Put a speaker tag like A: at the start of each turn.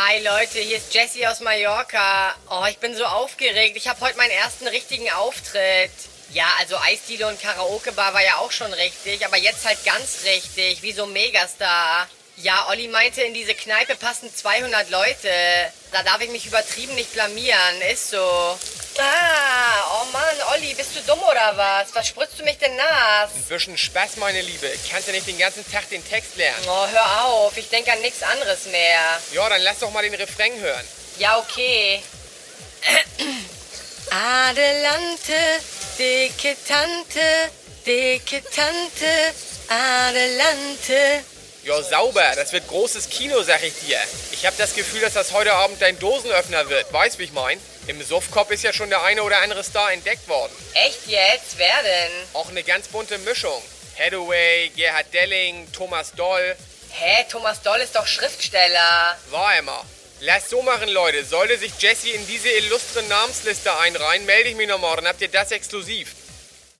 A: Hi Leute, hier ist Jessie aus Mallorca. Oh, ich bin so aufgeregt. Ich habe heute meinen ersten richtigen Auftritt. Ja, also Eisdiele und Karaoke-Bar war ja auch schon richtig, aber jetzt halt ganz richtig, wie so ein Megastar. Ja, Olli meinte, in diese Kneipe passen 200 Leute. Da darf ich mich übertrieben nicht blamieren, ist so. Oder was? Was spritzt du mich denn nass?
B: Ein bisschen Spaß, meine Liebe. Kannst du nicht den ganzen Tag den Text lernen?
A: Oh, hör auf, ich denke an nichts anderes mehr.
B: Ja, dann lass doch mal den Refrain hören.
A: Ja, okay. Adelante, dicke Tante, dicke Tante, Adelante.
B: Ja, sauber. Das wird großes Kino, sag ich dir. Ich habe das Gefühl, dass das heute Abend dein Dosenöffner wird. Weißt, wie ich mein? Im Suffkopf ist ja schon der eine oder andere Star entdeckt worden.
A: Echt jetzt? Wer denn?
B: Auch eine ganz bunte Mischung. Hathaway, Gerhard Delling, Thomas Doll.
A: Hä, Thomas Doll ist doch Schriftsteller.
B: War immer. Lasst so machen, Leute. Sollte sich Jesse in diese illustre Namensliste einreihen, melde ich mich noch morgen. Habt ihr das exklusiv?